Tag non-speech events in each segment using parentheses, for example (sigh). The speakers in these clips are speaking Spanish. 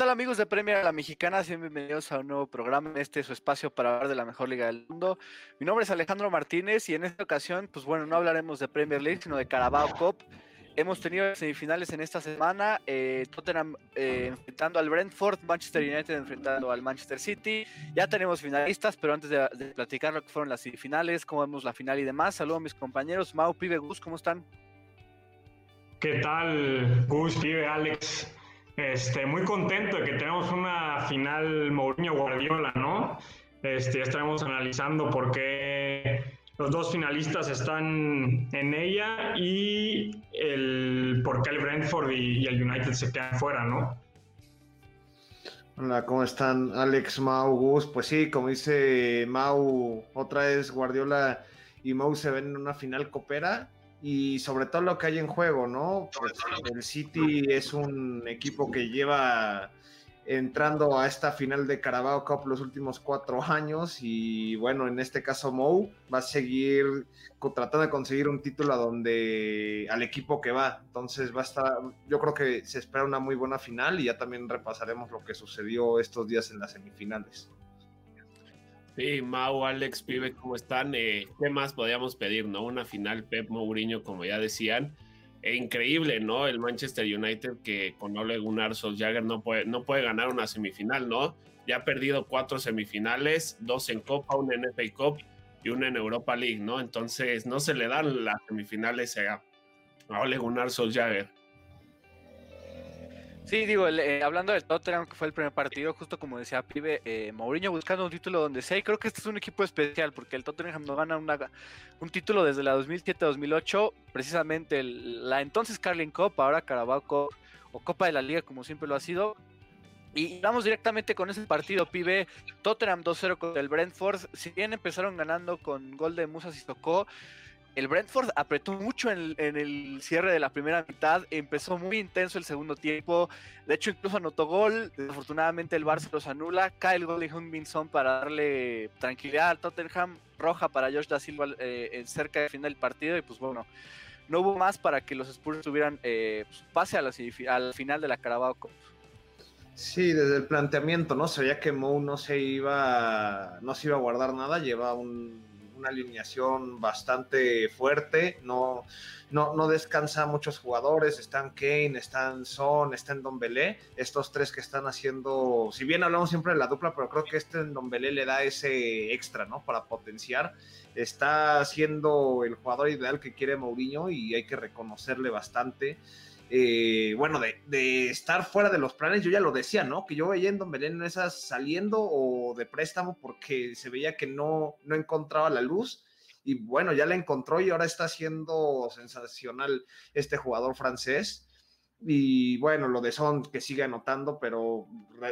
tal amigos de Premier la Mexicana? Bienvenidos a un nuevo programa este su espacio para hablar de la mejor liga del mundo. Mi nombre es Alejandro Martínez y en esta ocasión, pues bueno, no hablaremos de Premier League, sino de Carabao Cup. Hemos tenido semifinales en esta semana, eh, Tottenham eh, enfrentando al Brentford, Manchester United enfrentando al Manchester City. Ya tenemos finalistas, pero antes de, platicar lo que fueron las semifinales, cómo vemos la final y demás, saludo a mis compañeros. Mau, Pibe, Gus, ¿cómo están? ¿Qué tal, Gus, Pibe, Alex? Este, muy contento de que tenemos una final Mourinho Guardiola, ¿no? Este, ya estaremos analizando por qué los dos finalistas están en ella y por qué el Brentford y, el United se quedan fuera, ¿no? Hola, ¿cómo están? Alex, Mau, Gus. Pues sí, como dice Mau, otra vez Guardiola y Mau se ven en una final copera y sobre todo lo que hay en juego, ¿no? Pues el City es un equipo que lleva entrando a esta final de Carabao Cup los últimos cuatro (laughs) años y bueno, en este caso Mou va a seguir tratando de conseguir un título a donde al equipo que va, entonces va a estar, yo creo que se espera una muy buena final y ya también repasaremos lo que sucedió estos días en las semifinales. Sí, Mau, Alex, Pibe, ¿cómo están? Eh, ¿Qué más podíamos pedir, no? Una final Pep Mourinho, como ya decían. E increíble, ¿no? El Manchester United que con Ole Gunnar Solskjaer no puede, no puede ganar una semifinal, ¿no? Ya ha perdido cuatro semifinales, dos en Copa, una en FA Cup y una en Europa League, ¿no? Entonces no se le dan las semifinales a, a Ole Gunnar Solskjaer. Sí, digo, eh, hablando del Tottenham, que fue el primer partido, justo como decía Pibe, eh, Mourinho buscando un título donde sea, y creo que este es un equipo especial, porque el Tottenham no gana un título desde la 2007-2008, precisamente la entonces Carling Cup, ahora Carabao Cup, o Copa de la Liga, como siempre lo ha sido, y vamos directamente con ese partido, pibe. Tottenham 2-0 con el Brentford. Si bien empezaron ganando con gol de Musa Sissoko, el Brentford apretó mucho en el, cierre de la primera mitad, empezó muy intenso el segundo tiempo, de hecho incluso anotó gol, desafortunadamente el Barça los anula, cae el gol de Heung-Min Son para darle tranquilidad al Tottenham, roja para Josh Da Silva eh, cerca del final del partido y pues bueno, no hubo más para que los Spurs tuvieran eh, pues, pase a la, al final de la Carabao Cup. Sí, desde el planteamiento, ¿no? Se que Mou no se iba, no se iba a guardar nada, lleva un una alineación bastante fuerte, no, no, no descansa muchos jugadores, están Kane, están Son, están Don Belé, estos tres que están haciendo, si bien hablamos siempre de la dupla, pero creo que este Don Belé le da ese extra, ¿no? Para potenciar, está siendo el jugador ideal que quiere Mourinho y hay que reconocerle bastante. Eh, bueno, de, estar fuera de los planes, yo ya lo decía, ¿no? Que yo veía en Don Belén esas saliendo o de préstamo porque se veía que no, no encontraba la luz. Y bueno, ya la encontró y ahora está siendo sensacional este jugador francés. Y bueno, lo de Son que sigue anotando, pero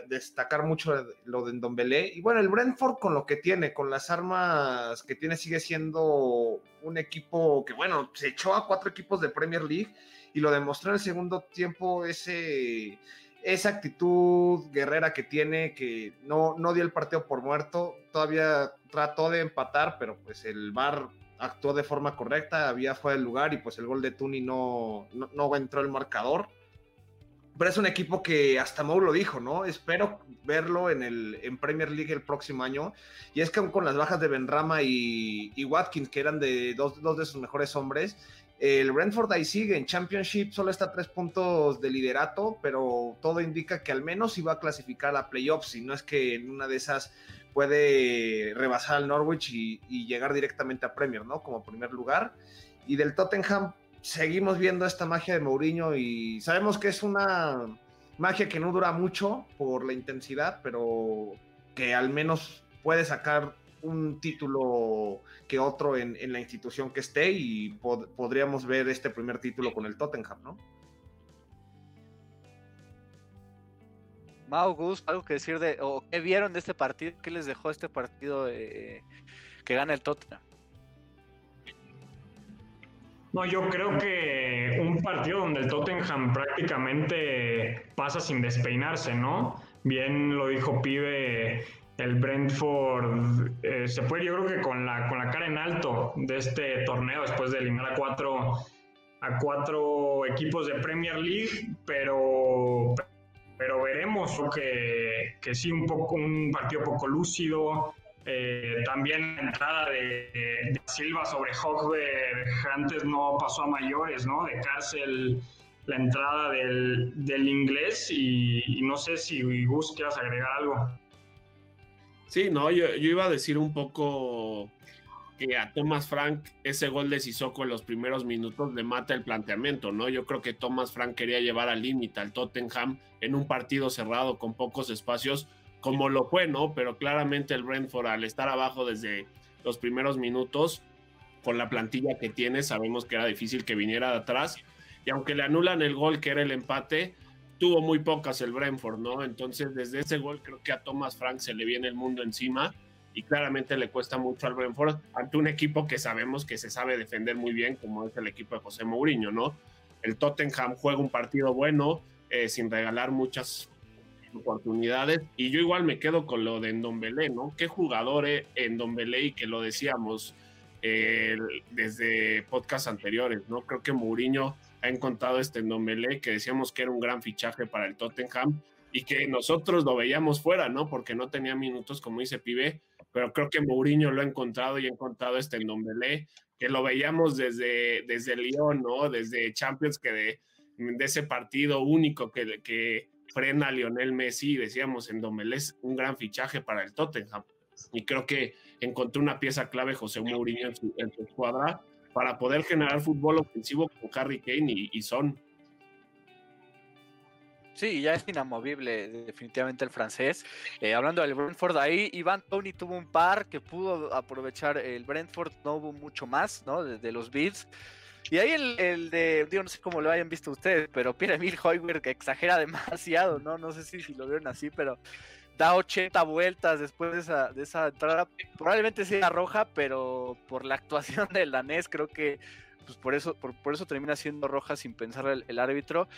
destacar mucho lo de Don Belé. Y bueno, el Brentford con lo que tiene, con las armas que tiene, sigue siendo un equipo que, bueno, se echó a cuatro equipos de Premier League y lo demostró en el segundo tiempo ese, esa actitud guerrera que tiene, que no, no dio el partido por muerto, todavía trató de empatar, pero pues el VAR actuó de forma correcta, había fuera del lugar y pues el gol de Tuni no, no, entró el marcador. Pero es un equipo que hasta Mau lo dijo, ¿no? Espero verlo en, el, en Premier League el próximo año. Y es que aún con las bajas de Benrama y, y Watkins, que eran de dos, dos de sus mejores hombres, el Brentford ahí sigue en Championship, solo está a tres puntos de liderato, pero todo indica que al menos iba a clasificar a playoffs, si no es que en una de esas puede rebasar al Norwich y, llegar directamente a Premier, ¿no? Como primer lugar. Y del Tottenham seguimos viendo esta magia de Mourinho y sabemos que es una magia que no dura mucho por la intensidad, pero que al menos puede sacar un título que otro en, la institución que esté y podríamos ver este primer título con el Tottenham, ¿no? Mau, Gus, algo que decir de, o qué vieron de este partido, qué les dejó este partido que gana el Tottenham. No, yo creo que un partido donde el Tottenham prácticamente pasa sin despeinarse, ¿no? Bien lo dijo Pibe el Brentford eh, se fue yo creo que con la, con la cara en alto de este torneo después de eliminar a cuatro, a cuatro equipos de Premier League, pero pero veremos que, que sí, un, poco, un partido poco lúcido. Eh, también la entrada de, Silva sobre Hogberg antes no pasó a mayores, ¿no? De cárcel la entrada del, del inglés y, no sé si Gus quieras agregar algo. Sí, no, yo, yo iba a decir un poco que a Thomas Frank ese gol de Sissoko en los primeros minutos le mata el planteamiento, ¿no? Yo creo que Thomas Frank quería llevar al límite al Tottenham en un partido cerrado con pocos espacios, como lo fue, ¿no? Pero claramente el Brentford al estar abajo desde los primeros minutos, con la plantilla que tiene, sabemos que era difícil que viniera de atrás. Y aunque le anulan el gol, que era el empate, tuvo muy pocas el Brentford, ¿no? Entonces, desde ese gol creo que a Thomas Frank se le viene el mundo encima y claramente le cuesta mucho al Brentford ante un equipo que sabemos que se sabe defender muy bien, como es el equipo de José Mourinho, ¿no? El Tottenham juega un partido bueno, eh, sin regalar muchas oportunidades, y yo igual me quedo con lo de Endombele, ¿no? Qué jugador es Endombele y que lo decíamos eh, desde podcasts anteriores, ¿no? Creo que Mourinho ha encontrado este Endombele que decíamos que era un gran fichaje para el Tottenham y que nosotros lo veíamos fuera, ¿no? Porque no tenía minutos, como dice Pibe, pero creo que Mourinho lo ha encontrado y ha encontrado este Ndombele, que lo veíamos desde, desde Lyon, ¿no? Desde Champions, que de, de ese partido único que, que frena a Lionel Messi, decíamos, Ndombele es un gran fichaje para el Tottenham. Y creo que encontró una pieza clave José Mourinho en su, en su escuadra para poder generar fútbol ofensivo con Harry Kane y, Son. Sí, ya es inamovible definitivamente el francés. Eh, hablando del Brentford, ahí Iván Tony tuvo un par que pudo aprovechar el Brentford, no hubo mucho más, ¿no? De, los Beats. Y ahí el, de, digo, no sé cómo lo hayan visto ustedes, pero Pierre-Emile Hoiberg que exagera (laughs) demasiado, ¿no? No sé si, si lo vieron así, pero da 80 vueltas después de esa, de esa entrada. Probablemente sea roja, pero por la (laughs) actuación del danés creo que pues por eso, por, eso termina siendo roja sin pensar el árbitro.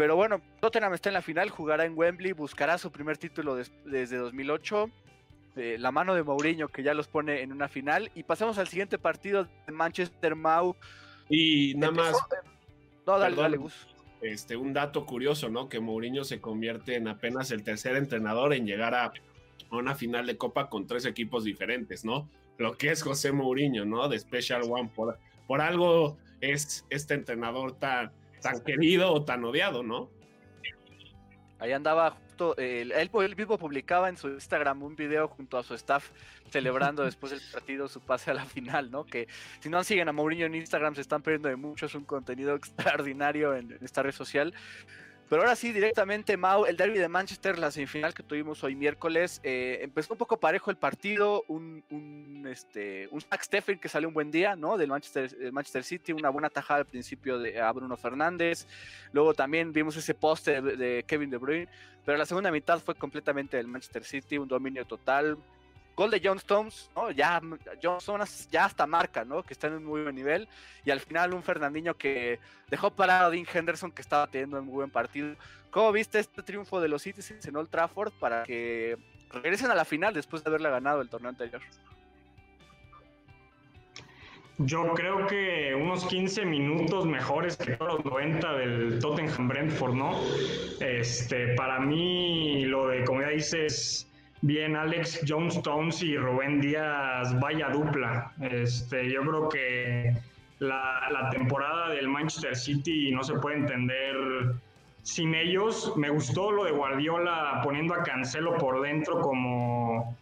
Pero bueno, Tottenham está en la final, jugará en Wembley, buscará su primer título desde 2008. Eh, la mano de Mourinho que ya los pone en una final. Y pasamos al siguiente partido de Manchester Mau. Y nada más. No, dale, dale, Este, un dato curioso, ¿no? Que Mourinho se convierte en apenas el tercer entrenador en llegar a una final de Copa con tres equipos diferentes, ¿no? Lo que es José Mourinho, ¿no? De Special One. Por, por algo es este entrenador tan, tan querido o tan odiado, ¿no? Ahí andaba justo, él, mismo publicaba en su Instagram un video junto a su staff celebrando (laughs) después del partido su pase a la final, ¿no? Que si no siguen a Mourinho en Instagram se están perdiendo de mucho, es un contenido (laughs) extraordinario en esta red social. Pero ahora sí, directamente, Mau, el derby de Manchester, la semifinal que tuvimos hoy miércoles, eh, empezó un poco parejo el partido, un, un, este, un Zach Steffen que salió un buen día, ¿no? Del Manchester, Manchester City, una buena tajada al principio de a Bruno Fernández, luego también vimos ese poste de, Kevin De Bruyne, pero la segunda mitad fue completamente del Manchester City, un dominio total, Gol de John Stones, ¿no? Ya, John Stones ya hasta marca, ¿no? Que está en un muy buen nivel. Y al final un Fernandinho que dejó parado a Dean Henderson, que estaba teniendo un muy buen partido. ¿Cómo viste este triunfo de los Citizens en Old Trafford para que regresen a la final después de haberle ganado el torneo anterior? Yo creo que unos 15 minutos mejores que todos los 90 del Tottenham Brentford, ¿no? Este, para mí, lo de, como ya dices, Bien, Alex John Stones y Rubén Díaz, vaya dupla. Este, yo creo que la, temporada del Manchester City no se puede entender sin ellos. Me gustó lo de Guardiola poniendo a Cancelo por dentro como,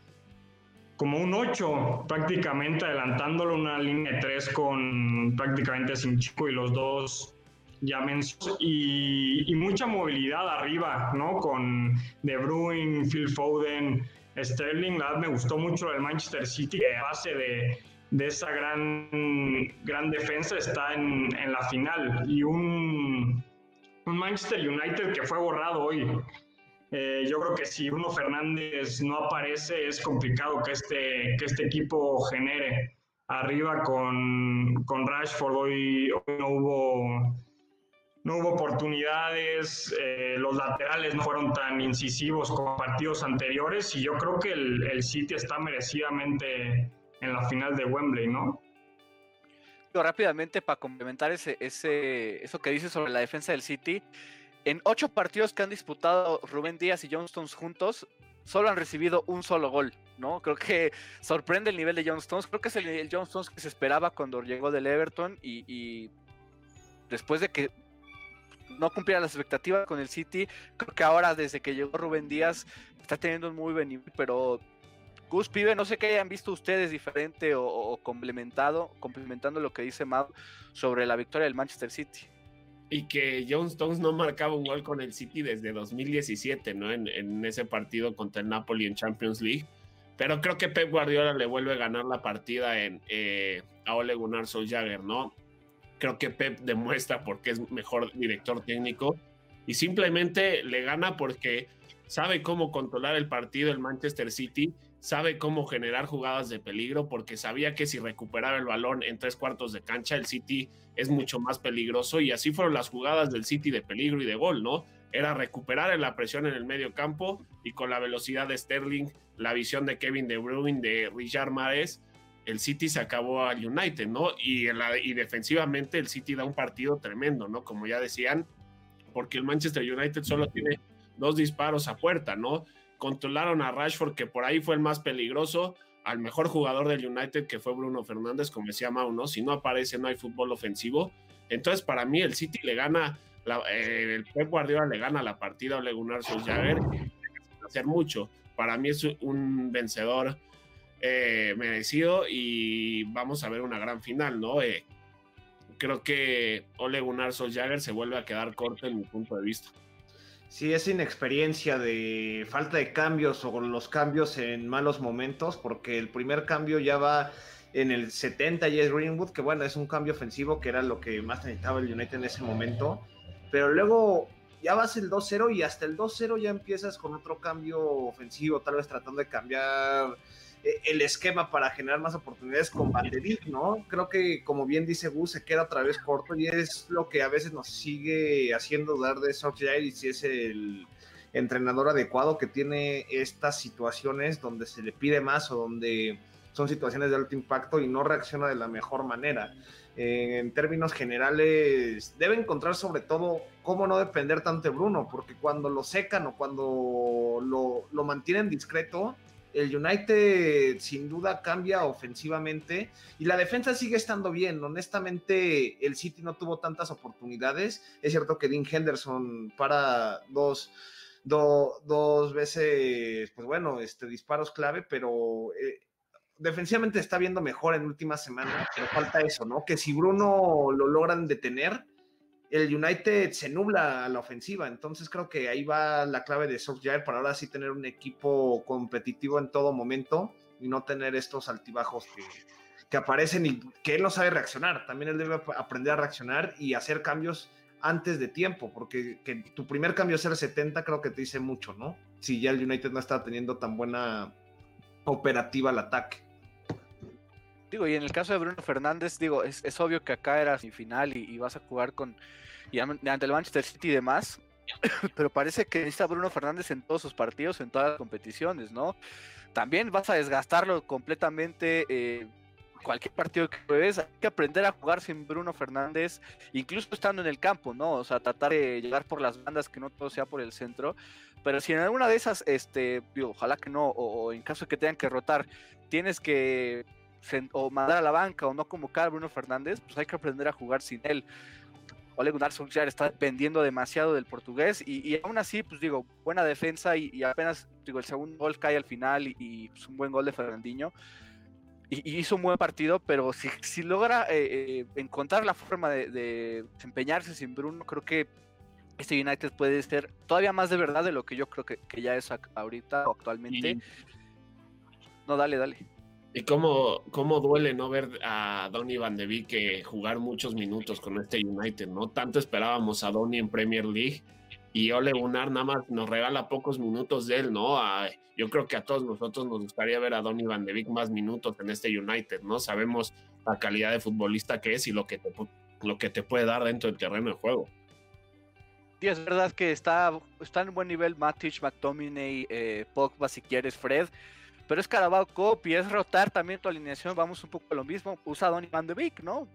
como un 8, prácticamente adelantándolo una línea de 3 con prácticamente sin chico y los dos ya mencionó, y, mucha movilidad arriba, ¿no? Con De Bruyne, Phil Foden, Sterling, la verdad me gustó mucho el Manchester City, a base de, de esa gran, gran defensa está en, en la final, y un, un, Manchester United que fue borrado hoy. Eh, yo creo que si Bruno Fernández no aparece, es complicado que este, que este equipo genere arriba con, con Rashford. Hoy, hoy no hubo no hubo oportunidades, eh, los laterales no fueron tan incisivos como partidos anteriores y yo creo que el, el, City está merecidamente en la final de Wembley, ¿no? Rápidamente, para complementar ese, ese, eso que dices sobre la defensa del City, en ocho partidos que han disputado Rubén Díaz y John Stones juntos, solo han recibido un solo gol, ¿no? Creo que sorprende el nivel de John Stones. Creo que es el, John Stones que se esperaba cuando llegó del Everton y, después de que no cumpliera las expectativas con el City, creo que ahora desde que llegó Rubén Díaz está teniendo un muy buen nivel, pero Gus Pibe, no sé qué hayan visto ustedes diferente o, complementado, complementando lo que dice Mau sobre la victoria del Manchester City y que John Stones no marcaba un gol con el City desde 2017, ¿no? En, ese partido contra el Napoli en Champions League. Pero creo que Pep Guardiola le vuelve a ganar la partida en, eh, a Ole Gunnar Solskjaer, ¿no? Creo que Pep demuestra porque es mejor director técnico y simplemente le gana porque sabe cómo controlar el partido el Manchester City sabe cómo generar jugadas de peligro porque sabía que si recuperaba el balón en tres cuartos de cancha, el City es mucho más peligroso y así fueron las jugadas del City de peligro y de gol, ¿no? Era recuperar la presión en el medio campo y con la velocidad de Sterling, la visión de Kevin De Bruyne, de Richard Mares, el City se acabó al United, ¿no? Y, y defensivamente el City da un partido tremendo, ¿no? Como ya decían, porque el Manchester United solo tiene dos disparos a puerta, ¿no? controlaron a Rashford, que por ahí fue el más peligroso, al mejor jugador del United, que fue Bruno Fernández, como decía Mau, ¿no? Si no aparece, no hay fútbol ofensivo. Entonces, para mí, el City le gana, eh, el Pep Guardiola le gana la partida a Ole Gunnar Solskjaer, hacer mucho. Para mí es un vencedor eh, merecido y vamos a ver una gran final, ¿no? Eh, creo que Ole Gunnar Solskjaer se vuelve a quedar corto en mi punto de vista. Sí, es inexperiencia de falta de cambios o los cambios en malos momentos, porque el primer cambio ya va en el 70 y es Greenwood, que bueno, es un cambio ofensivo que era lo que más necesitaba el United en ese momento, pero luego ya vas el 2-0 y hasta el 2-0 ya empiezas con otro cambio ofensivo, tal vez tratando de cambiar el esquema para generar más oportunidades con Banderik, ¿no? Creo que, como bien dice Gus, se queda otra vez corto y es lo que a veces nos sigue haciendo dudar de Solskjaer y si es el entrenador adecuado que tiene estas situaciones donde se le pide más o donde son situaciones de alto impacto y no reacciona de la mejor manera. en términos generales, debe encontrar sobre todo cómo no depender tanto Bruno, porque cuando lo secan o cuando lo, lo mantienen discreto, el United sin duda cambia ofensivamente y la defensa sigue estando bien. Honestamente, el City no tuvo tantas oportunidades. Es cierto que Dean Henderson para dos, dos veces, pues bueno, este, disparos clave, pero eh, defensivamente está viendo mejor en últimas semanas, pero falta eso, ¿no? Que si Bruno lo logran detener, el United se nubla a la ofensiva. Entonces creo que ahí va la clave de Solskjaer para ahora sí tener un equipo competitivo en todo momento y no tener estos altibajos que, que aparecen y que él no sabe reaccionar. También él debe aprender a reaccionar y hacer cambios antes de tiempo, porque que tu primer cambio el 70 creo que te dice mucho, ¿no? Si ya el United no está teniendo tan buena operativa al ataque. Digo, y en el caso de Bruno Fernández, digo, es, es obvio que acá era sin final y, vas a jugar con y ante el Manchester City y demás, (coughs) pero parece que necesita Bruno Fernández en todos sus partidos, en todas las competiciones, ¿no? También vas a desgastarlo completamente. Eh, cualquier partido que juegues, hay que aprender a jugar sin Bruno Fernández, incluso estando en el campo, ¿no? O sea, tratar de llegar por las bandas, que no todo sea por el centro. Pero si en alguna de esas, este, ojalá que no, o en caso de que tengan que rotar, tienes que o mandar a la banca o no convocar a Bruno Fernández, pues hay que aprender a jugar sin él. Ole Gunnar Solskjaer está dependiendo demasiado del portugués y, aún así, pues digo, buena defensa y, apenas, digo, el segundo gol cae al final y, pues, un buen gol de Fernandinho. Y, hizo un buen partido, pero si, si logra eh, eh, encontrar la forma de, desempeñarse sin Bruno, creo que este United puede ser todavía más de verdad de lo que yo creo que, que ya es ahorita o actualmente. No, dale, dale. Y cómo, cómo duele no ver a Donny Van de Beek jugar muchos minutos con este United, ¿no? Tanto esperábamos a Donny en Premier League y Ole Gunnar nada más nos regala pocos minutos de él, ¿no? yo creo que a todos nosotros nos gustaría ver a Donny Van de Beek más minutos en este United, ¿no? Sabemos la calidad de futbolista que es y lo que te, lo que te puede dar dentro del terreno de juego. Sí, es verdad que está, está en buen nivel Matic, McTominay, eh, Pogba si quieres, Fred pero es Carabao Cup y es rotar también tu alineación, vamos un poco a lo mismo, usa Donny Van de Beek, ¿no?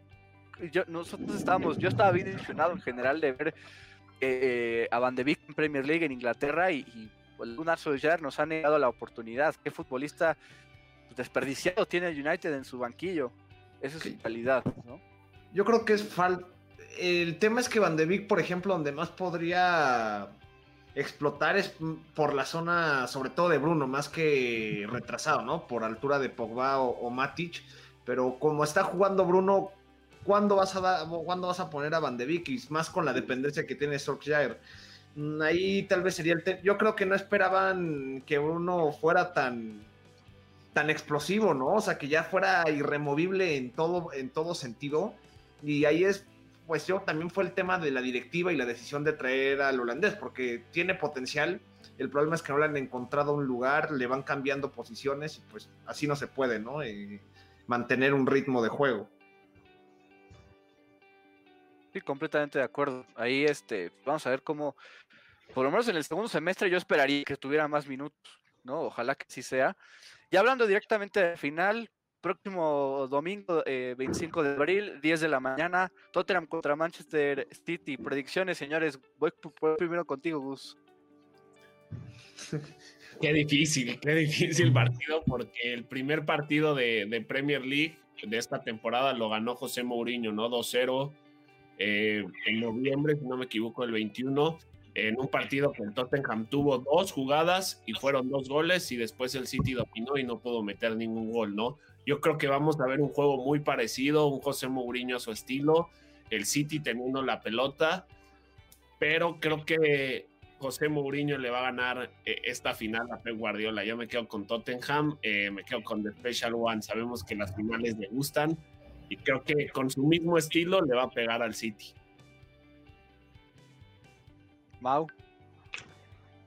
Yo, nosotros estábamos, yo estaba bien ilusionado en general de ver eh, a Van de Beek en Premier League en Inglaterra y, y pues, Gunnar Solskjaer nos ha negado la oportunidad. ¿Qué futbolista desperdiciado tiene el United en su banquillo? Esa es su calidad, ¿no? Yo creo que es falta. El tema es que Van de Beek, por ejemplo, donde más podría explotar es por la zona, sobre todo de Bruno, más que retrasado, ¿no? Por altura de Pogba o, Matic. Pero como está jugando Bruno, ¿cuándo vas a, ¿cuándo vas a poner a Van de? Y más con la dependencia que tiene Solskjaer. Mm, ahí tal vez sería el tema. Yo creo que no esperaban que Bruno fuera tan tan explosivo, ¿no? O sea, que ya fuera irremovible en todo, en todo sentido. Y ahí es pues yo también fue el tema de la directiva y la decisión de traer al holandés, porque tiene potencial. El problema es que no le han encontrado un lugar, le van cambiando posiciones y pues así no se puede, ¿no? Eh, mantener un ritmo de juego. Sí, completamente de acuerdo. Ahí este, vamos a ver cómo, por lo menos en el segundo semestre yo esperaría que tuviera más minutos, ¿no? Ojalá que sí sea. Y hablando directamente de final, próximo domingo, 25 eh, de abril, 10 de la mañana, Tottenham contra Manchester City. Predicciones, señores. Voy primero contigo, Gus. (laughs) Qué difícil, qué difícil partido, porque el primer partido de, Premier League de esta temporada lo ganó José Mourinho, ¿no? 2-0 eh, en noviembre, si no me equivoco, el 21 en un partido que el Tottenham tuvo dos jugadas y fueron dos goles y después el City dominó y no pudo meter ningún gol, ¿no? Yo creo que vamos a ver un juego muy parecido, un José Mourinho a su estilo, el City teniendo la pelota, pero creo que José Mourinho le va a ganar eh, esta final a Pep Guardiola. Yo me quedo con Tottenham, eh, me quedo con The Special One. Sabemos que las finales le gustan y creo que con su mismo estilo le va a pegar al City. Mau.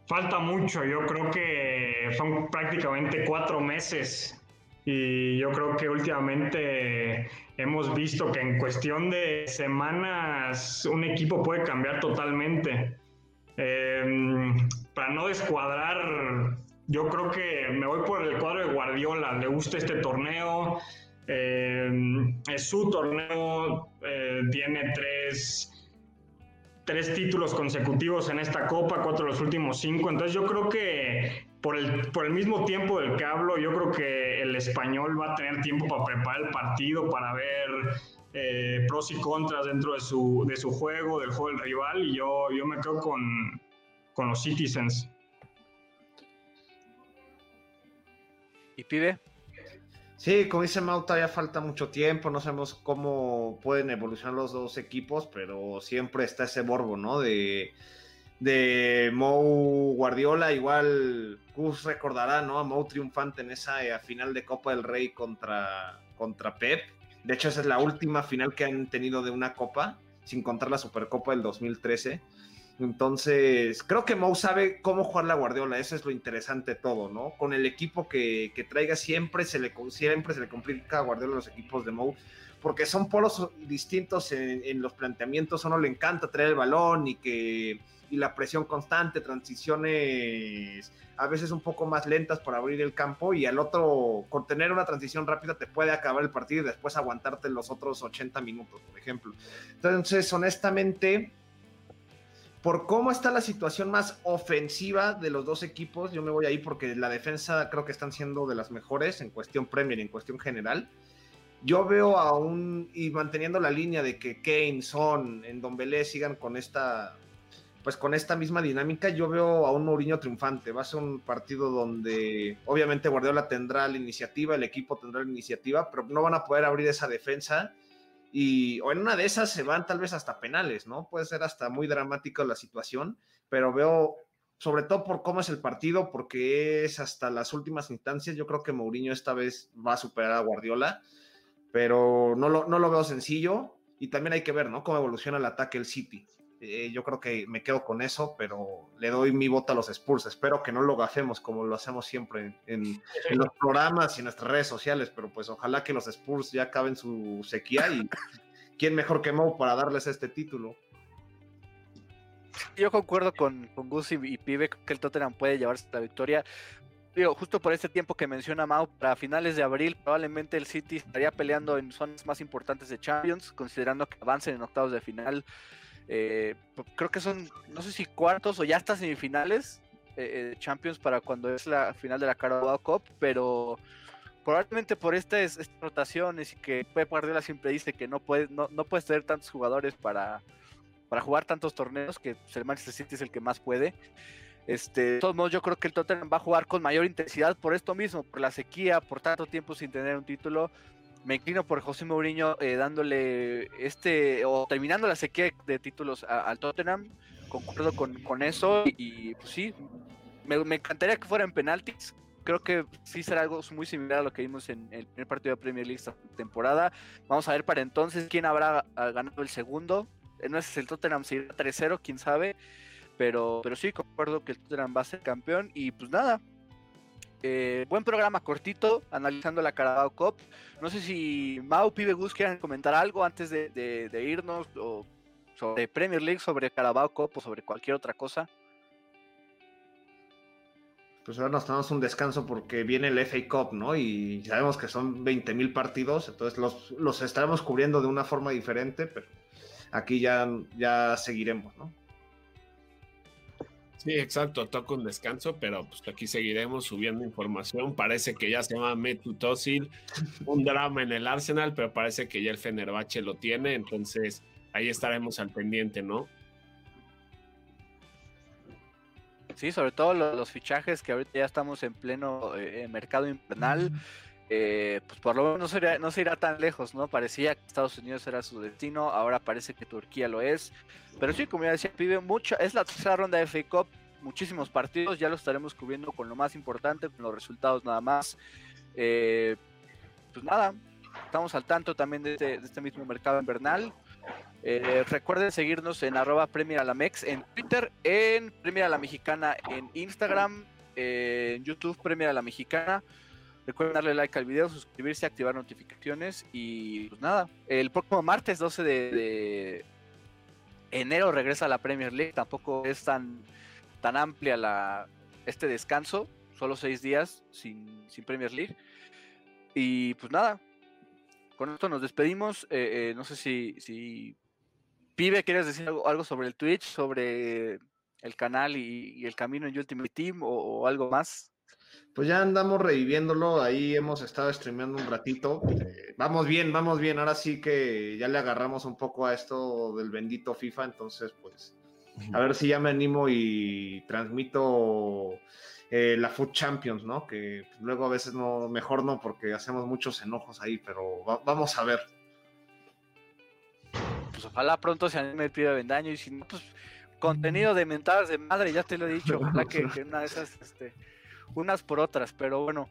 Falta mucho, yo creo que son prácticamente cuatro meses y yo creo que últimamente hemos visto que en cuestión de semanas un equipo puede cambiar totalmente. Em, para no descuadrar, yo creo que me voy por el cuadro de Guardiola. Le gusta este torneo. Em, es su torneo. Eh, tiene tres, tres títulos consecutivos en esta copa, cuatro de los últimos cinco. Entonces yo creo que por el, por el mismo tiempo del que hablo, yo creo que el español va a tener tiempo para preparar el partido, para ver eh, pros y contras dentro de su, de su juego, del juego del rival, y yo, yo me quedo con, con los Citizens. ¿Y pide? Sí, como dice Mau, todavía falta mucho tiempo, no sabemos cómo pueden evolucionar los dos equipos, pero siempre está ese borbo, ¿no? De de Mou Guardiola, igual Gus recordará, ¿no? A Mou triunfante en esa eh, final de Copa del Rey contra, contra Pep. De hecho, esa es la última final que han tenido de una copa, sin contar la Supercopa del 2013. Entonces, creo que Mou sabe cómo jugar la Guardiola, eso es lo interesante todo, ¿no? Con el equipo que, traiga siempre se, le, siempre se le complica a Guardiola los equipos de Mou, porque son polos distintos en, en los planteamientos, a uno le encanta traer el balón y que y la presión constante, transiciones a veces un poco más lentas para abrir el campo y al otro, con tener una transición rápida te puede acabar el partido y después aguantarte los otros 80 minutos, por ejemplo. Entonces, honestamente, por cómo está la situación más ofensiva de los dos equipos, yo me voy ahí porque la defensa creo que están siendo de las mejores en cuestión Premier, en cuestión general. Yo veo aún, y manteniendo la línea de que Kane, Son, en Don Belé sigan con esta pues con esta misma dinámica yo veo a un Mourinho triunfante. Va a ser un partido donde obviamente Guardiola tendrá la iniciativa, el equipo tendrá la iniciativa, pero no van a poder abrir esa defensa. Y o en una de esas se van tal vez hasta penales, ¿no? Puede ser hasta muy dramática la situación, pero veo, sobre todo por cómo es el partido, porque es hasta las últimas instancias, yo creo que Mourinho esta vez va a superar a Guardiola, pero no lo, no lo veo sencillo. Y también hay que ver, ¿no? Cómo evoluciona el ataque el City. Eh, yo creo que me quedo con eso, pero le doy mi voto a los Spurs. Espero que no lo gafemos como lo hacemos siempre en, los programas y en nuestras redes sociales, pero pues ojalá que los Spurs ya acaben su sequía y (laughs) quién mejor que Mo para darles este título. Yo concuerdo con, con Gus y, Pibe que el Tottenham puede llevarse la victoria. Digo, justo por este tiempo que menciona Mau, para finales de abril probablemente el City estaría peleando en zonas más importantes de Champions, considerando que avancen en octavos de final Eh, creo que son, no sé si cuartos o ya hasta semifinales eh, eh Champions para cuando es la final de la Carabao Cup, pero probablemente por estas, rotaciones y que Pep Guardiola siempre dice que no puedes no, no puedes tener tantos jugadores para, para jugar tantos torneos, que el Manchester City es el que más puede. Este, de todos modos, yo creo que el Tottenham va a jugar con mayor intensidad por esto mismo, por la sequía, por tanto tiempo sin tener un título. Me inclino por José Mourinho eh, dándole este, o terminando la sequía de títulos al Tottenham. Concuerdo con, con eso y, pues sí, me, me, encantaría que fuera en penaltis creo que sí será algo muy similar a lo que vimos en el primer partido de Premier League esta temporada. Vamos a ver para entonces quién habrá ah, ganado el segundo. Eh, no es el Tottenham, si irá 3-0, quién sabe. Pero, pero sí, concuerdo que el Tottenham va a ser campeón. Y pues nada, eh, buen programa cortito, analizando la Carabao Cup. No sé si Mau, Pibe Gus quieran comentar algo antes de, de irnos o sobre Premier League, sobre Carabao Cup o sobre cualquier otra cosa pues ahora nos tomamos un descanso porque viene el FA Cup, ¿no? Y sabemos que son 20.000 partidos, entonces los, los, estaremos cubriendo de una forma diferente, pero aquí ya, ya seguiremos, ¿no? Sí, exacto, toca un descanso, pero pues aquí seguiremos subiendo información. Parece que ya se llama Metutosil, un drama en el Arsenal, pero parece que ya el Fenerbahce lo tiene, entonces ahí estaremos al pendiente, ¿no? Sí, sobre todo los, fichajes que ahorita ya estamos en pleno eh, mercado invernal. Eh, pues por lo menos no se, irá, tan lejos, ¿no? Parecía que Estados Unidos era su destino, ahora parece que Turquía lo es. Pero sí, como ya decía, pibe mucha, es la tercera ronda de FA Cup, muchísimos partidos, ya lo estaremos cubriendo con lo más importante, con los resultados nada más. Eh, pues nada, estamos al tanto también de este, de este mismo mercado invernal. Eh, recuerden seguirnos en arroba Premier Alamex en Twitter, en Premier a la Mexicana en Instagram, en YouTube Premier a la Mexicana. Recuerden darle like al video, suscribirse, activar notificaciones y pues nada, el próximo martes 12 de, enero regresa la Premier League. Tampoco es tan, tan amplia la, este descanso, solo seis días sin, sin Premier League. Y pues nada, con esto nos despedimos. Eh, eh, no sé si, si Pibe, ¿quieres decir algo, sobre el Twitch, sobre el canal y, el camino en Ultimate Team o, algo más? Pues ya andamos reviviéndolo, ahí hemos estado streameando un ratito. Eh, vamos bien, vamos bien. Ahora sí que ya le agarramos un poco a esto del bendito FIFA, entonces pues a ver si ya me animo y transmito eh, la Food Champions, ¿no? Que luego a veces no, mejor no, porque hacemos muchos enojos ahí, pero vamos a ver pues ojalá pronto se anime el pibe Vendaño y si no, pues contenido de mentadas de madre, ya te lo he dicho, ojalá que, una de esas, este, unas por otras, pero bueno,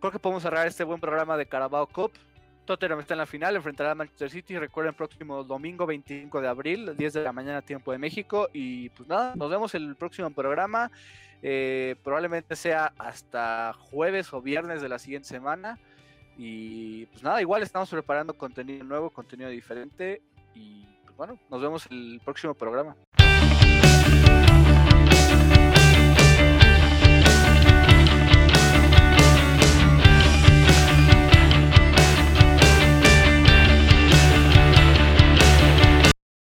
creo que podemos cerrar este buen programa de Carabao Cup. Tottenham está en la final, enfrentará a Manchester City. Recuerden, próximo domingo 25 de abril, 10 de la mañana, tiempo de México. Y pues nada, nos vemos el próximo programa. Eh, probablemente sea hasta jueves o viernes de la siguiente semana. Y pues nada, igual estamos preparando contenido nuevo, contenido diferente. Y pues bueno, nos vemos el próximo programa.